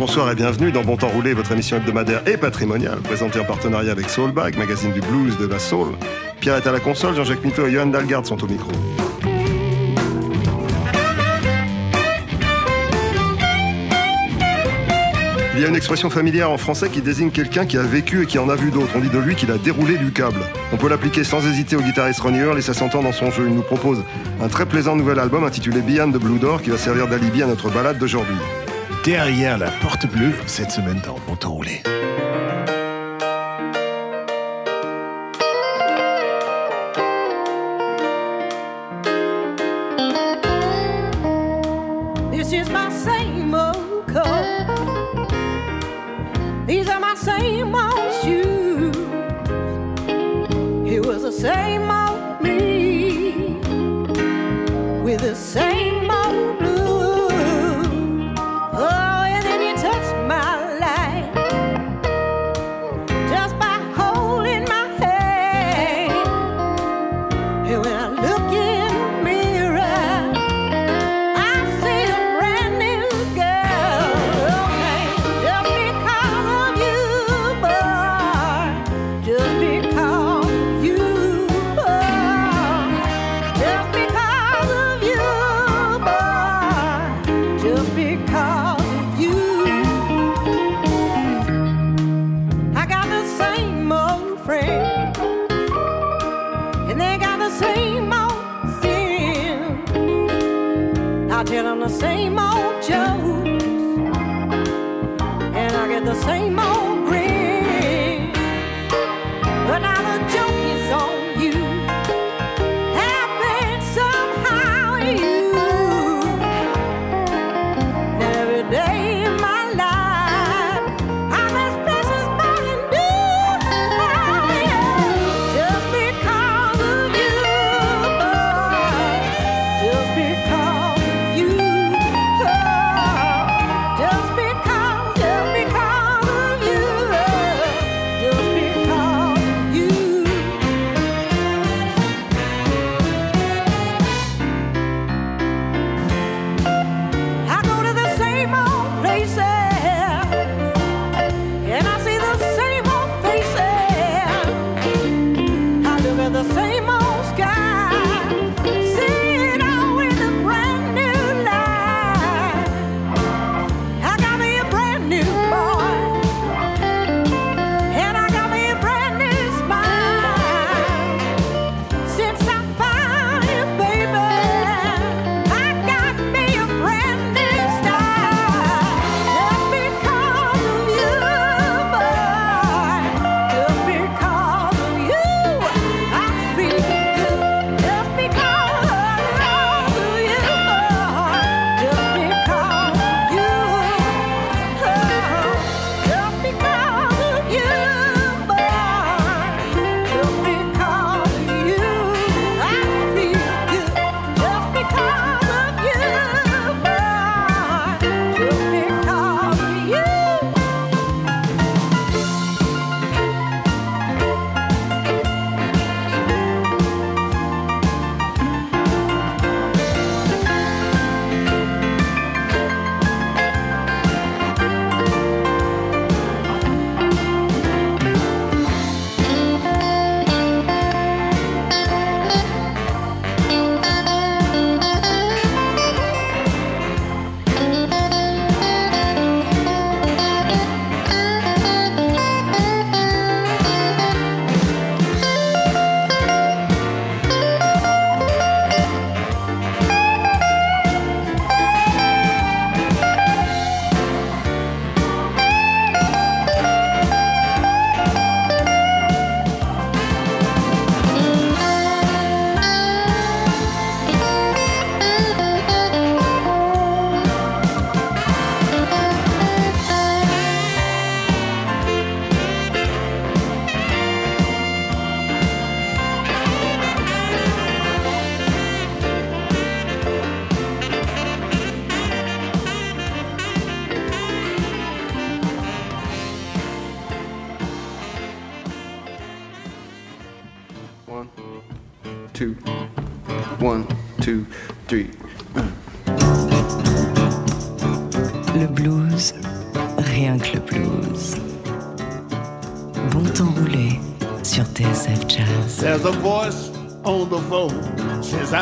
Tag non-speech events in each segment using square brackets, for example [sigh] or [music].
Bonsoir et bienvenue dans Bon Temps Roulé, votre émission hebdomadaire et patrimoniale, présentée en partenariat avec Soulbag, magazine du blues de la soul. Pierre est à la console, Jean-Jacques Mitteau et Johan Dalgarde sont au micro. Il y a une expression familière en français qui désigne quelqu'un qui a vécu et qui en a vu d'autres. On dit de lui qu'il a déroulé du câble. On peut l'appliquer sans hésiter au guitariste Ronnie Earl et ça s'entend dans son jeu. Il nous propose un très plaisant nouvel album intitulé Beyond de Blue Door qui va servir d'alibi à notre balade d'aujourd'hui. Derrière la porte bleue, cette semaine dans Bon Temps Roulé.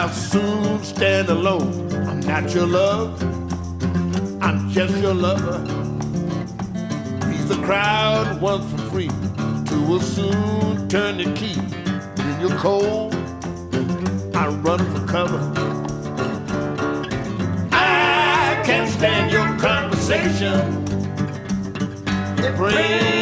I'll soon stand alone. I'm not your love, I'm just your lover. He's the crowd once for free, Two will soon turn the key. When you're cold, I run for cover. I can't stand your conversation. It brings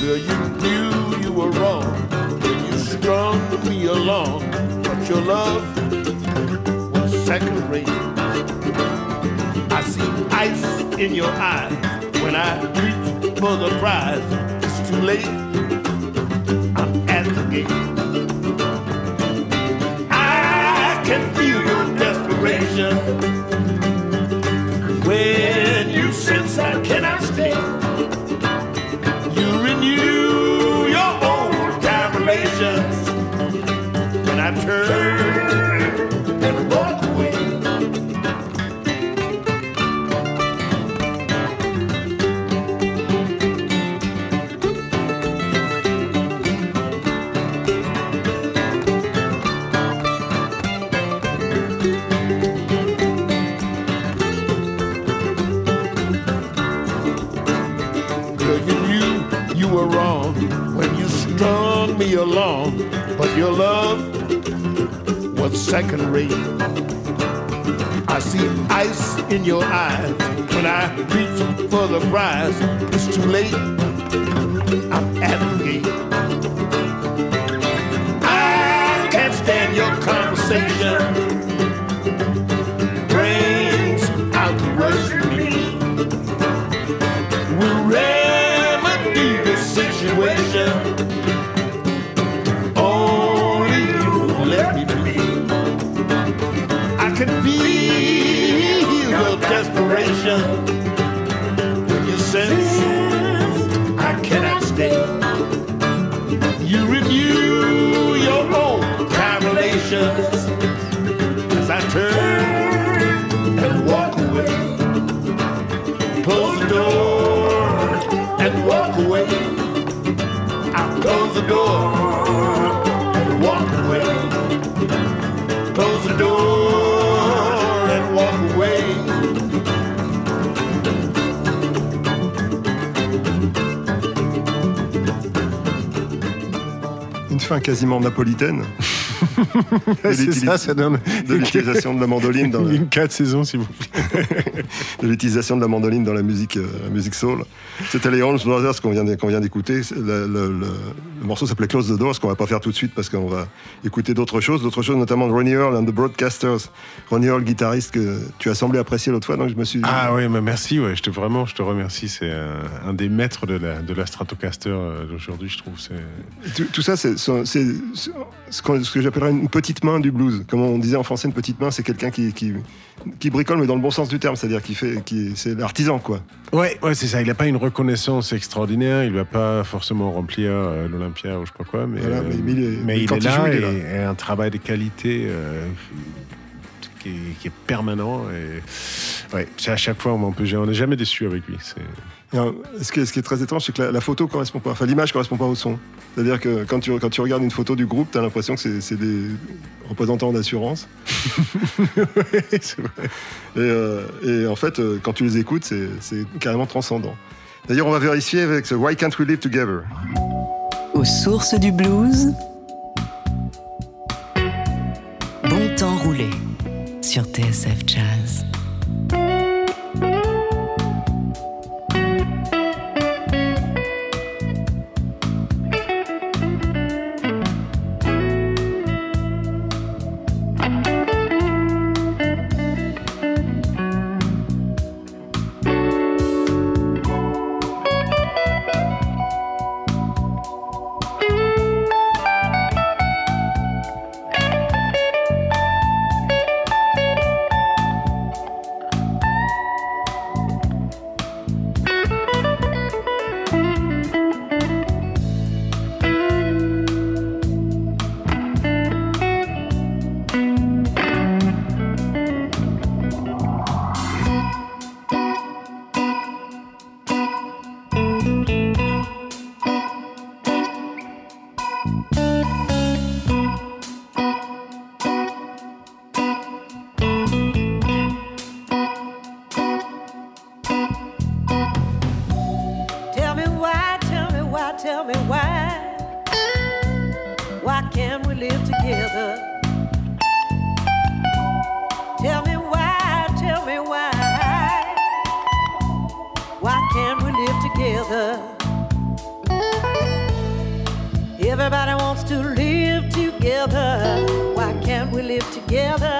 Girl, you knew you were wrong when you strung me along, but your love was second rate. I see ice in your eyes when I reach for the prize. It's too late. I'm at the gate. I can feel your desperation when you sense I cannot stay. You second rate. I see ice in your eyes when I reach for the prize. It's too late. I'm at the gate. I can't stand your conversation. Quasiment napolitaine [laughs] C'est ça, ça donne de l'utilisation de la mandoline dans la, une 4 saisons, s'il vous plaît. [laughs] de l'utilisation de la mandoline dans la musique, euh, la musique soul. C'était les Orange Brothers qu'on vient d'écouter. Morceau s'appelait Close the Door, ce qu'on va pas faire tout de suite parce qu'on va écouter d'autres choses, d'autres choses notamment de Ronnie Earl and the Broadcasters. Ronnie Earl, guitariste que tu as semblé apprécier l'autre fois, donc je me suis. Ah oui, mais merci, ouais, je te, vraiment, je te remercie. C'est un, un des maîtres de la, de la Stratocaster euh, d'aujourd'hui, je trouve. C'est... Tout, tout ça, c'est ce, que j'appellerais une petite main du blues. Comme on disait en français, une petite main, c'est quelqu'un qui, qui, qui bricole, mais dans le bon sens du terme, c'est-à-dire qui fait, qui, c'est l'artisan, quoi. Ouais, ouais, c'est ça. Il n'a pas une reconnaissance extraordinaire. Il va pas forcément remplir euh, l'Olympia ou je sais pas quoi, mais, Voilà, euh, mais- mais il est- mais mais il est il là joue, il est et, là. et un travail de qualité euh, qui, est, qui est permanent. Et ouais, c'est à chaque fois, on n'est jamais déçu avec lui. Ce, qui est, ce qui est très étrange, c'est que la, la photo correspond pas, enfin l'image correspond pas au son. C'est-à-dire que quand tu, quand tu regardes une photo du groupe, tu as l'impression que c'est- c'est des représentants d'assurance. [laughs] c'est vrai. Et, euh, et en fait, euh, quand tu les écoutes, c'est c'est carrément transcendant. D'ailleurs, on va vérifier avec ce Why Can't We Live Together? Aux sources du blues, bon temps roulé sur TSF Jazz. Me why. Why can't we live together? Tell me why, tell me why. Why can't we live together? Everybody wants to live together. Why can't we live together?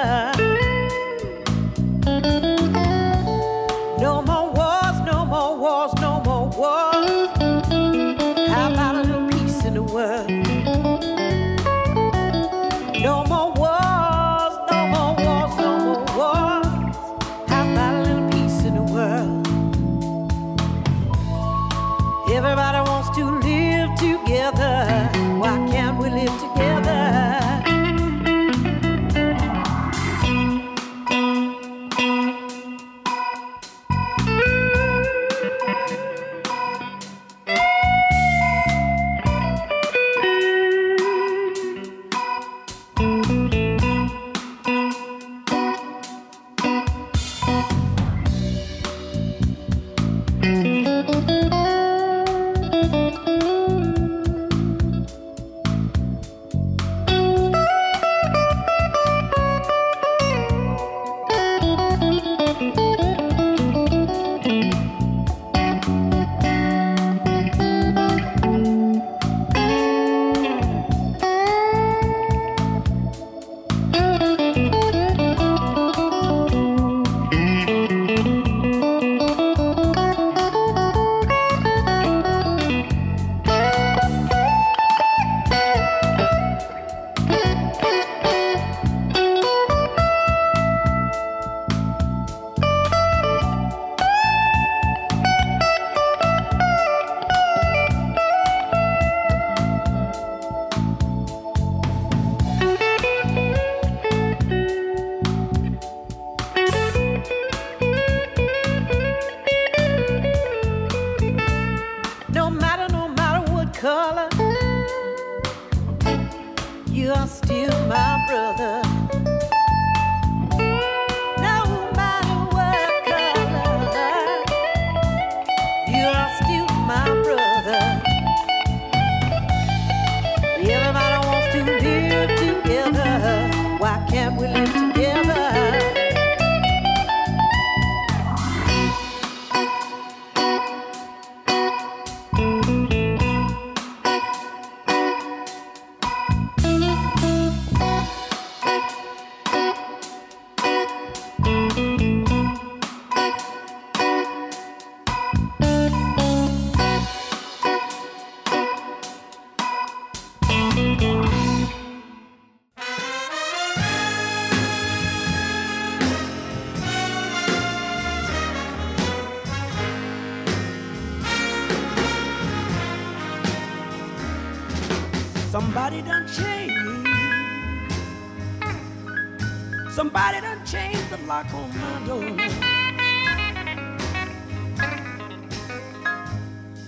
Changed the lock on my door.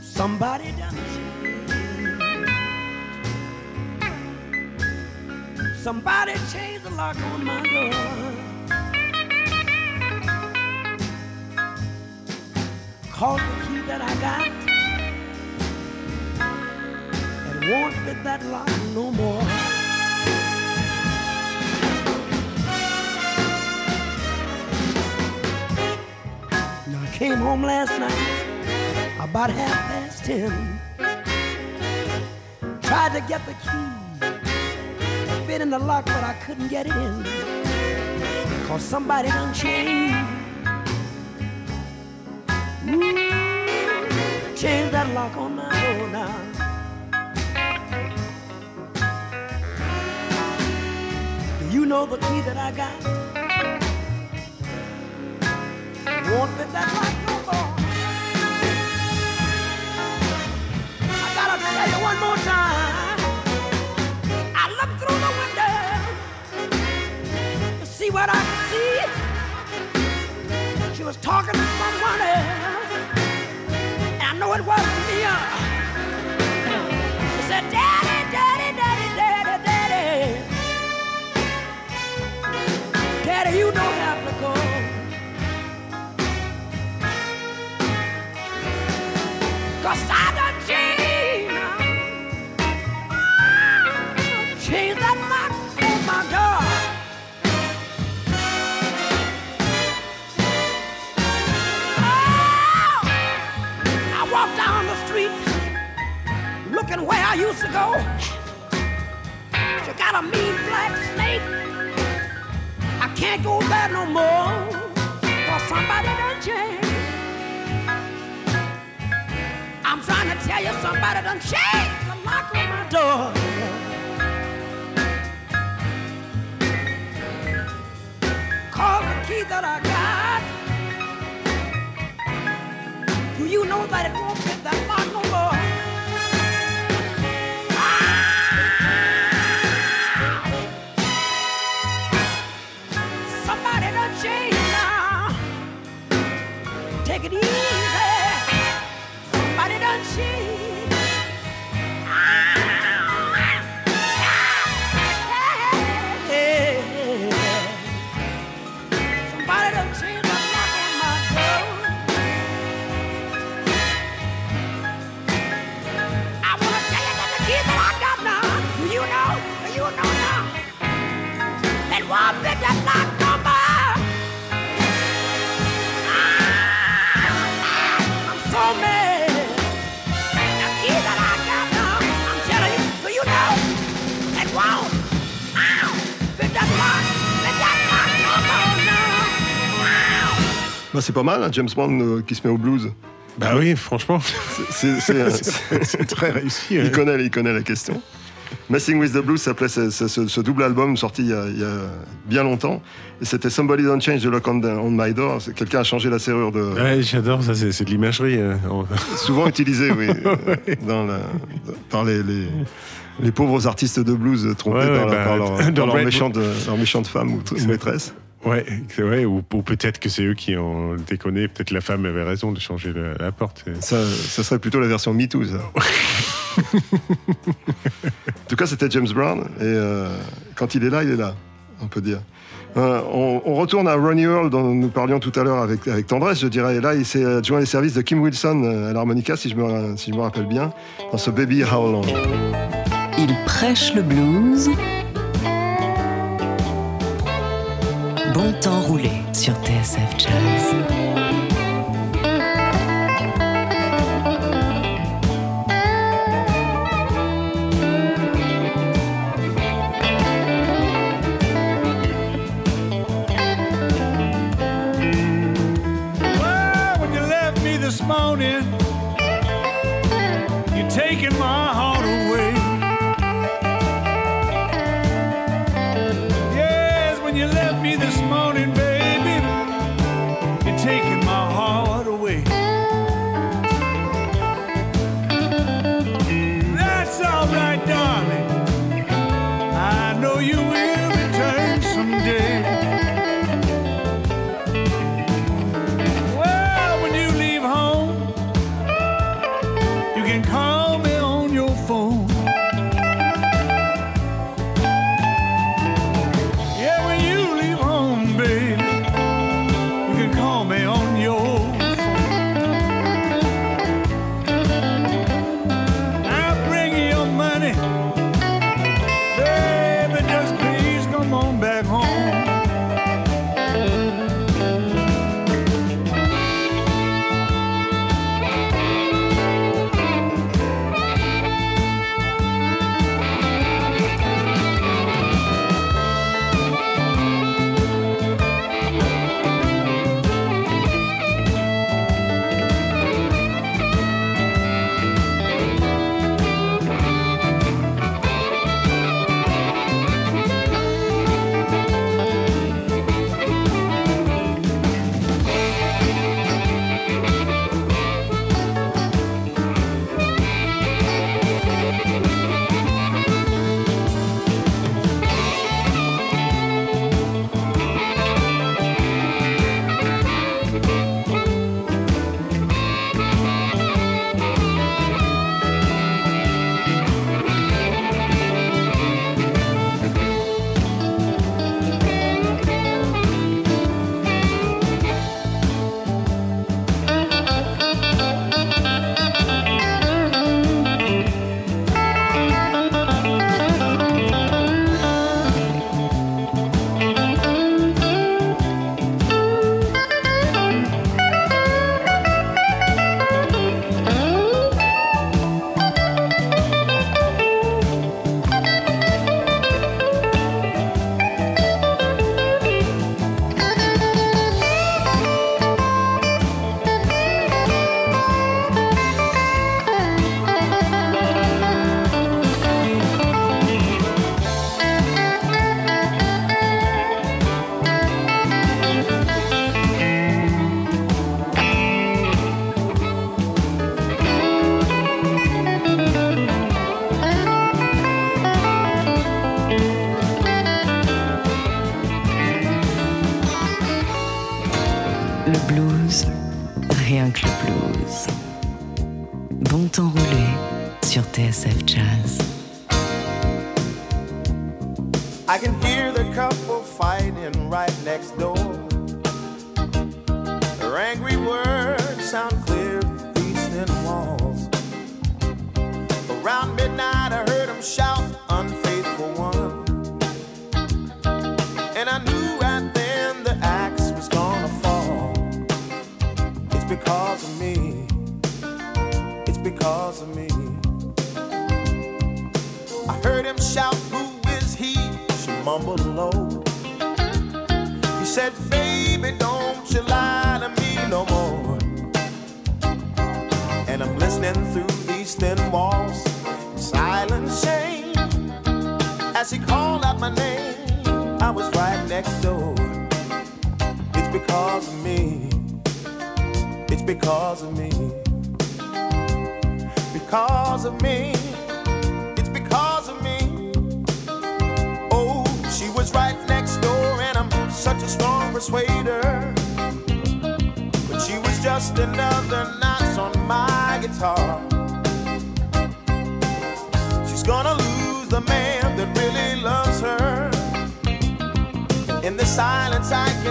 Somebody done changed. Somebody the lock on my door. Called the key that I got. It won't fit that lock no more. Came home last night about half past ten. Tried to get the key, fit in the lock, but I couldn't get it in. Cause somebody done changed. Ooh, changed that lock on my door now. Do you know the key that I got? Won't fit that lock no more. I gotta tell you one more time. I looked through the window to see what I could see. She was talking to someone else. And I know it wasn't me. uh. She said, Daddy, done changed. Change that lock on my. Oh, I walk down the street looking where I used to go. You got a mean black snake. I can't go there no more. Somebody changed. I'm trying to tell you somebody done changed the lock on my door. Call the key that I got. Do you know that it won't fit that lock no more? Bah, c'est pas mal, un James Bond euh, qui se met au blues. Bah oui, franchement, C'est, euh, [laughs] très réussi. il, hein. connaît, il connaît la question. Messing with the Blues s'appelait ce, ce- ce- ce double album sorti il y, a, il y a bien longtemps. Et c'était Somebody Don't Change the Lock on, on My Door. Quelqu'un a changé la serrure de. Ouais, j'adore ça, c'est de l'imagerie. hein. On- [laughs] Souvent utilisé, oui, [laughs] euh, dans la- par les, les, les pauvres artistes de blues trompés Ouais, ouais, par, bah, par leur, par leur Red méchante, leur méchante femme ou, ou maîtresse. Ouais, c'est vrai, ou, ou peut-être que c'est eux qui ont déconné, peut-être la femme avait raison de changer la, la porte. Ça, ça serait plutôt la version MeToo, ça. [laughs] en tout cas, c'était James Brown. Et euh, quand il est là, il est là, on peut dire. Euh, on, on retourne à Ronnie Earl, dont nous parlions tout à l'heure avec, avec tendresse, je dirais. Et là, il s'est adjoint les services de Kim Wilson euh, à l'harmonica, si, je me- si je me rappelle bien, dans ce Baby How Long. Il prêche le blues. Bon temps roulé sur TSF Jazz. When you left me this morning, you're taking my heart silence, I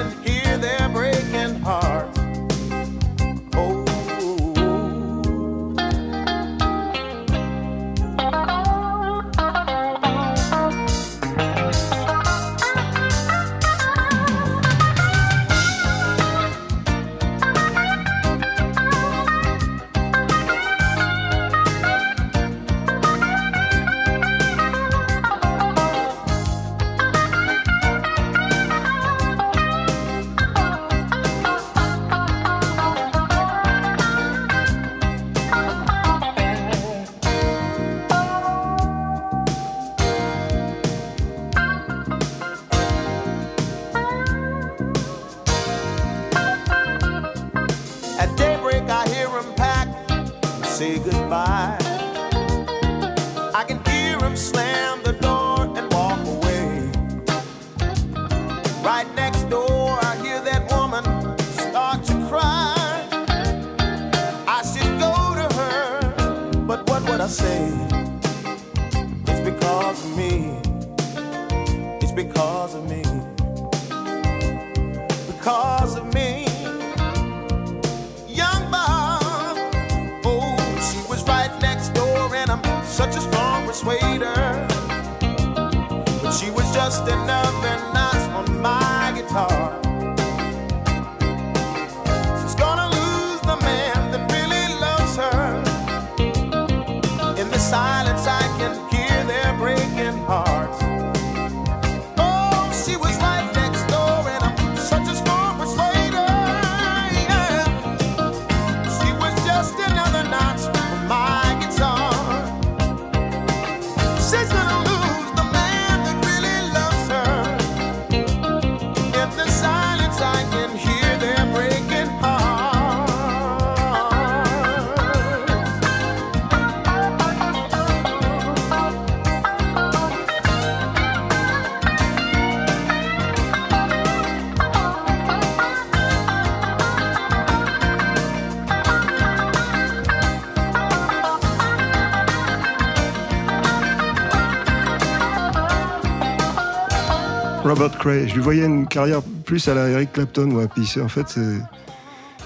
Cray, je lui voyais une carrière plus à la Eric Clapton, moi. Puis en fait,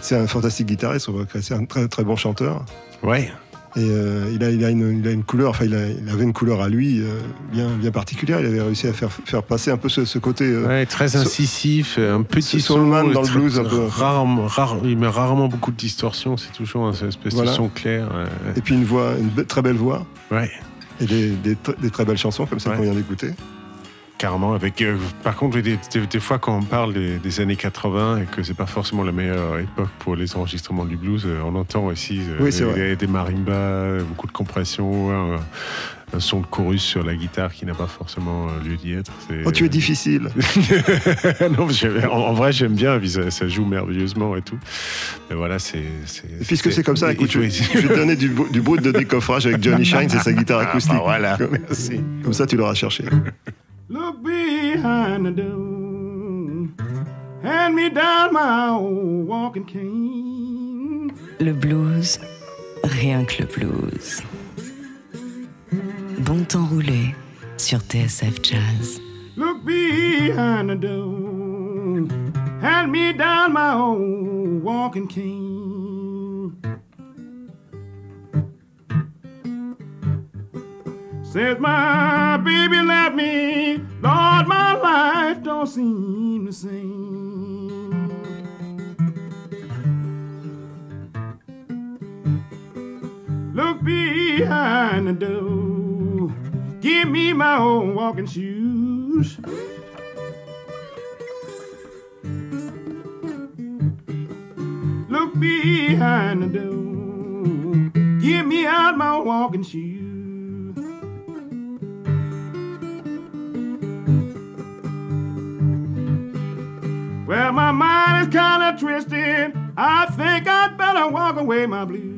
c'est un fantastique guitariste. C'est un très très bon chanteur. Ouais. Et euh, il, a, il, a une, il a une couleur, enfin, il, a- il avait une couleur à lui euh, bien, bien particulière. Il avait réussi à faire, faire passer un peu ce, ce côté. euh, Ouais, très so- incisif, un petit soulman dans le blues un peu. Rarement, rare- il met rarement beaucoup de distorsion, c'est toujours une espèce Voilà. de son clair. Et puis une voix, une très belle voix. Ouais. Et des, des tr- des très belles chansons comme celle Ouais. qu'on vient d'écouter. Carrément. Avec, euh, par contre, des, des- des fois, quand on parle des, des années 80 et que c'est pas forcément la meilleure époque pour les enregistrements du blues, euh, on entend aussi euh, Oui, des, marimbas, beaucoup de compression, un, un son de chorus sur la guitare qui n'a pas forcément lieu d'y être. Oh, tu es difficile. [laughs] non, mais j'aime- en, en vrai, j'aime bien, puis ça, ça joue merveilleusement et tout. Mais voilà, c'est. Et puisque c'est comme ça, écoute, je, vais- je vais te donner du, du de décoffrage avec Johnny [laughs] Shine, c'est sa guitare Ah, bah acoustique. voilà, comme, merci. comme ça, tu l'auras cherché. Look behind the door. Hand me down my old walking cane. Le blues, rien que le blues. Bon temps roulé sur TSF Jazz. Look behind the door. Hand me down my old walking cane. Since my baby left me, Lord, my life don't seem the same. Look behind the door, give me my own walking shoes. Look behind the door, give me out my walking shoes. Well, my mind is kind of twisted. I think I'd better walk away, my blues.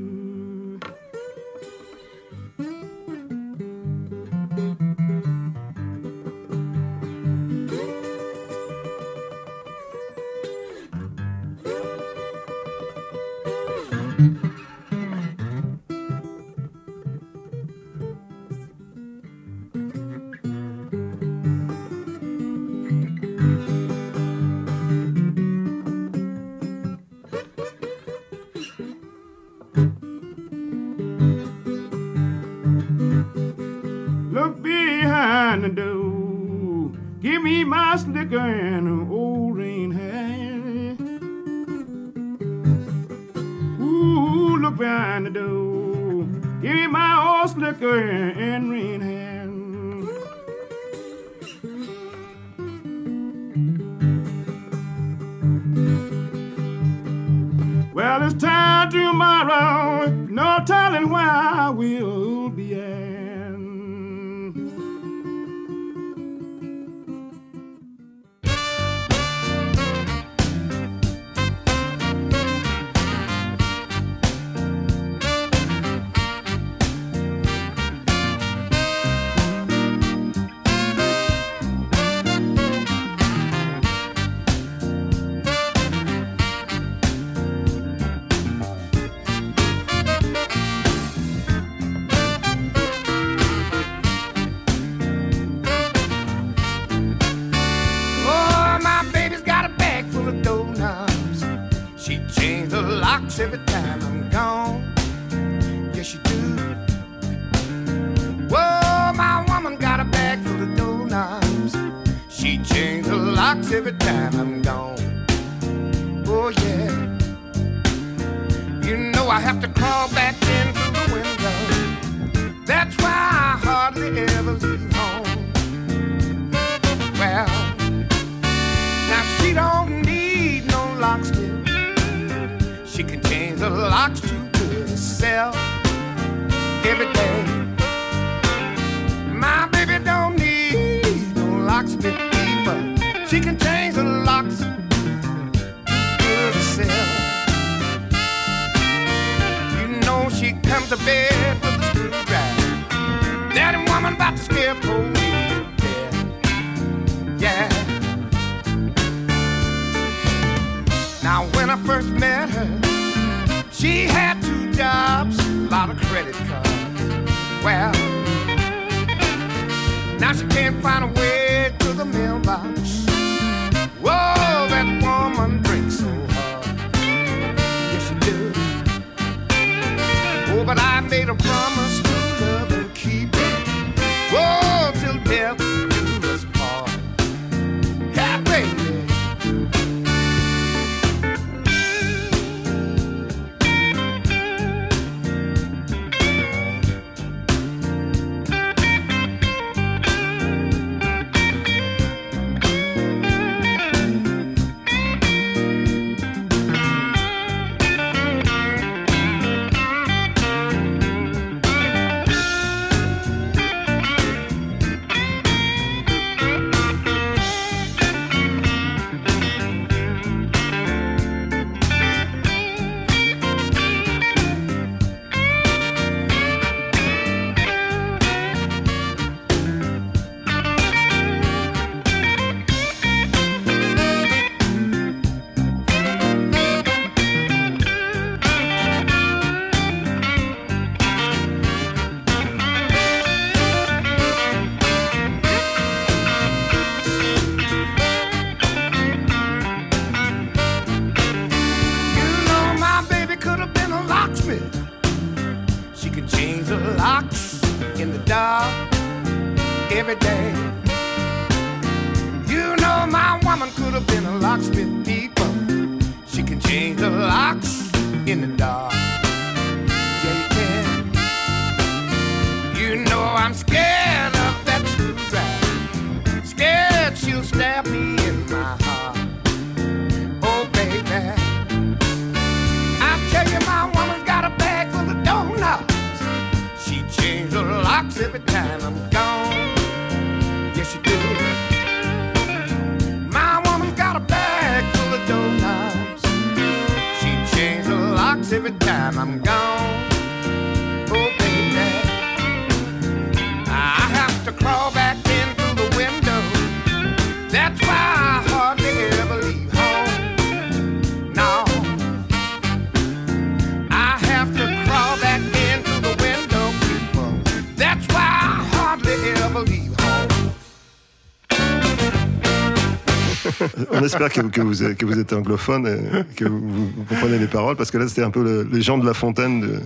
On espère que, que vous, êtes- que vous êtes anglophone et que vous, vous comprenez les paroles, parce que là, c'était un peu le, les gens de La Fontaine, de-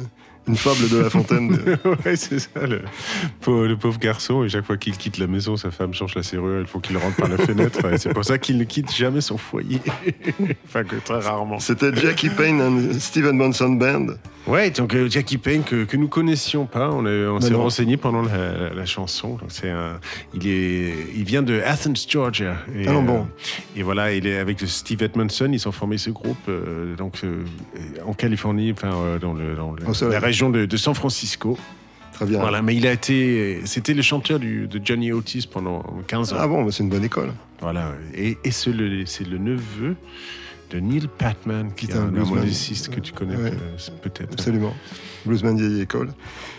une fable de La Fontaine. [laughs] ouais, c'est ça, le, pauvre- le pauvre garçon. Et chaque fois qu'il quitte la maison, sa femme change la serrure. Il faut qu'il rentre par la [laughs] fenêtre. Et c'est pour ça qu'il ne quitte jamais son foyer. [laughs] enfin, que très rarement. C'était Jackie Payne and Steven Monson Band. Ouais, donc euh, Jackie Payne que, que nous connaissions pas, on, Mais s'est non. renseigné pendant la, la- la chanson. Donc c'est un, il est, il vient de Athens, Georgia. Et, Ah non, bon. et voilà, il est avec Steve Edmondson, ils ont formé ce groupe euh, donc euh, en Californie, enfin euh, dans, le, dans le- Au soleil. la région de, de San Francisco. Très bien. Voilà, mais il a été, c'était le chanteur du, de Johnny Otis pendant 15 ans. Ah bon, c'est une bonne école. Voilà, et, et c'est le, neveu de Neil Patman, qui est un harmoniciste que tu connais Ouais. euh, peut-être. Absolument. Bluesman vieille école.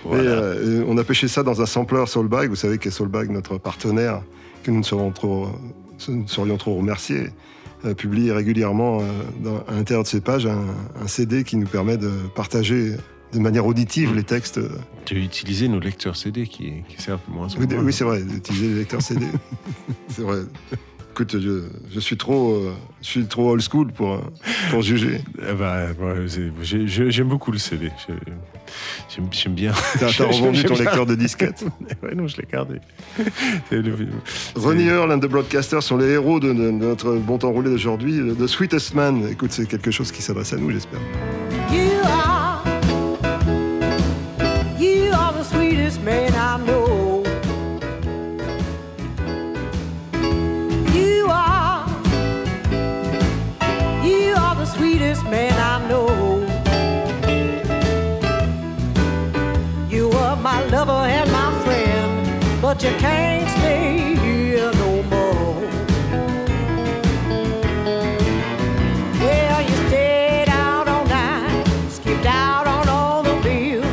Voilà. Et, euh, on a pêché ça dans un sampler Soulbag. Vous savez que Soulbag, notre partenaire, que nous ne serons trop, ne saurions trop remercier, euh, publie régulièrement euh, dans- à l'intérieur de ses pages un, un CD qui nous permet de partager de manière auditive les textes. Tu as utilisé nos lecteurs CD qui, qui servent moins Oui, moins. oui, c'est vrai, d'utiliser les lecteurs CD. [laughs] c'est vrai. Écoute, je, je suis trop, euh, je suis trop old school pour, euh, pour juger. Eh ben, J'aime beaucoup le CD. J'ai- J'aime bien. T'as- [laughs] revendu ton bien. lecteur de disquette. [laughs] ouais, non, je l'ai gardé. Le- Ronnie Earl and the Broadcasters sont les héros de, de- de notre bon temps roulé d'aujourd'hui. The Sweetest Man, écoute, c'est quelque chose qui s'adresse à nous, j'espère. But you can't stay here no more. Well, you stayed out all night, skipped out on all the bills.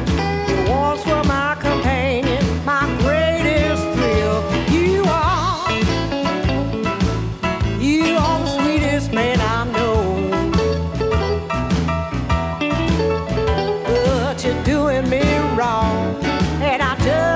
You once were my companion, my greatest thrill. You are, you are the sweetest man I know. But you're doing me wrong, and I just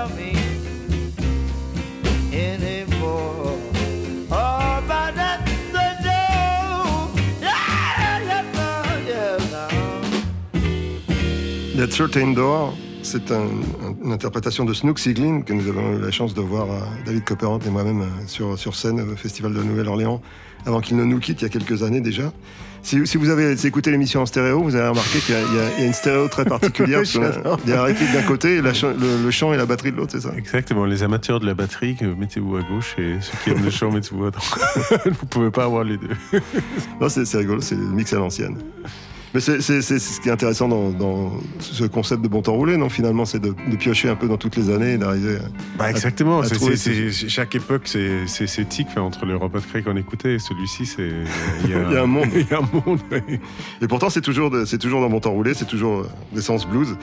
tell me anymore about that the dough. That certain door c'est un- un- une interprétation de Snook Siglin que nous avons eu la chance de voir, euh, David Copperant et moi-même, euh, sur, sur scène au Festival de Nouvelle-Orléans, avant qu'il ne nous quitte il y a quelques années déjà. Si, si vous avez écouté l'émission en stéréo, vous avez remarqué qu'il y, a- y y une stéréo très particulière. il y a la rythmique d'un côté, et la le, le chant et la batterie de l'autre, c'est ça? Exactement, les amateurs de la batterie, que mettez-vous à gauche et ceux qui aiment le chant, mettez-vous à droite. [laughs] Vous pouvez pas avoir les deux. Non, c'est c'est rigolo, c'est le mix à l'ancienne. Mais c'est c'est- c'est ce qui est intéressant dans, dans ce concept de bon temps roulé, non Finalement, c'est de, de piocher un peu dans toutes les années et d'arriver à. Bah exactement, à trouver ce- chaque époque, c'est c'est- c'est tic enfin, entre le Robot Cray qu'on écoutait et celui-ci, c'est il y, [laughs] Il y a un monde. [laughs] il y a un monde. Et pourtant, c'est toujours, c'est toujours dans bon temps roulé, c'est toujours euh, d'essence blues.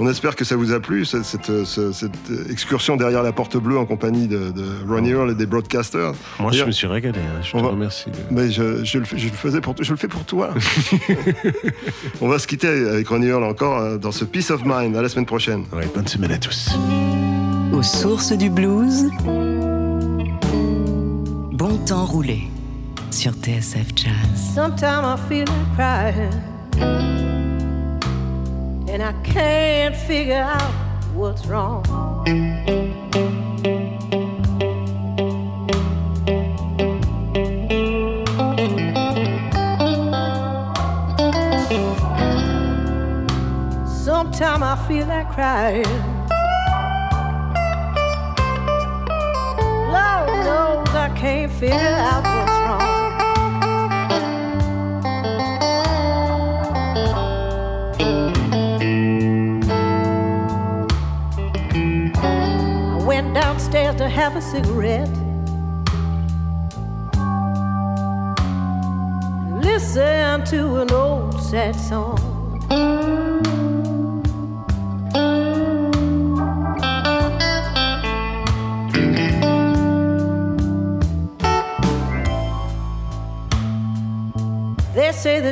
On espère que ça vous a plu, cette, cette, euh, ce- cette, euh, excursion derrière la porte bleue en compagnie de, de Ron Earl et des broadcasters. Moi, je me suis régalé, hein, je te va- remercie. Mais je, je le, fais- je le faisais pour, je le fais pour toi. [laughs] [laughs] On va se quitter avec Ronnie Earl encore euh, dans ce Peace of Mind. À la semaine prochaine. Ouais, bonne semaine à tous. Aux sources du blues, bon temps roulé sur TSF Jazz. Sometimes I feel like crying, and I can't figure out what's wrong. Crying. Lord knows I can't figure out what's wrong. I went downstairs to have a cigarette. Listen to an old sad song.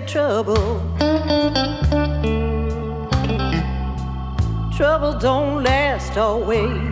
Trouble, trouble don't last always.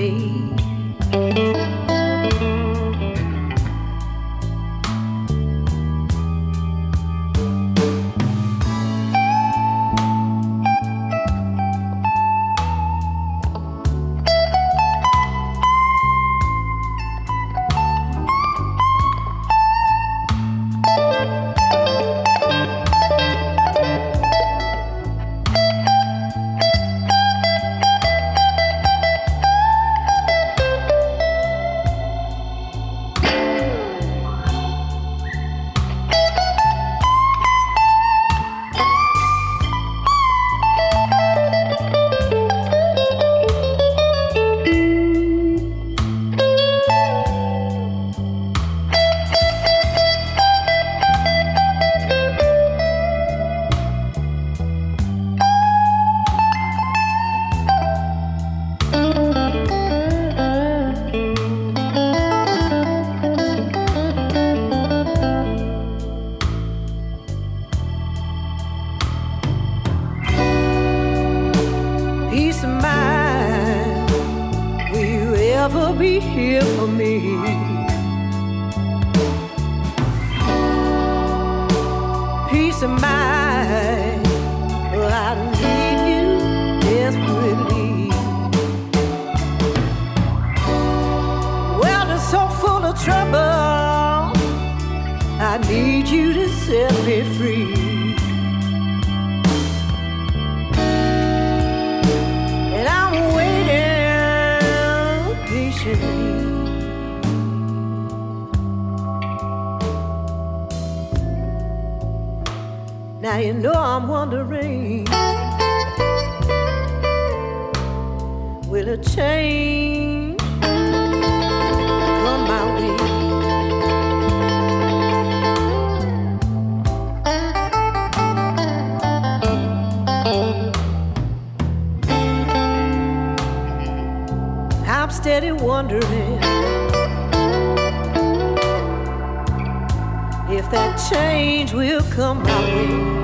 Day. Need you to set me free. And I'm waiting patiently. Now you know I'm wondering. Will it change steady wondering if that change will come my way.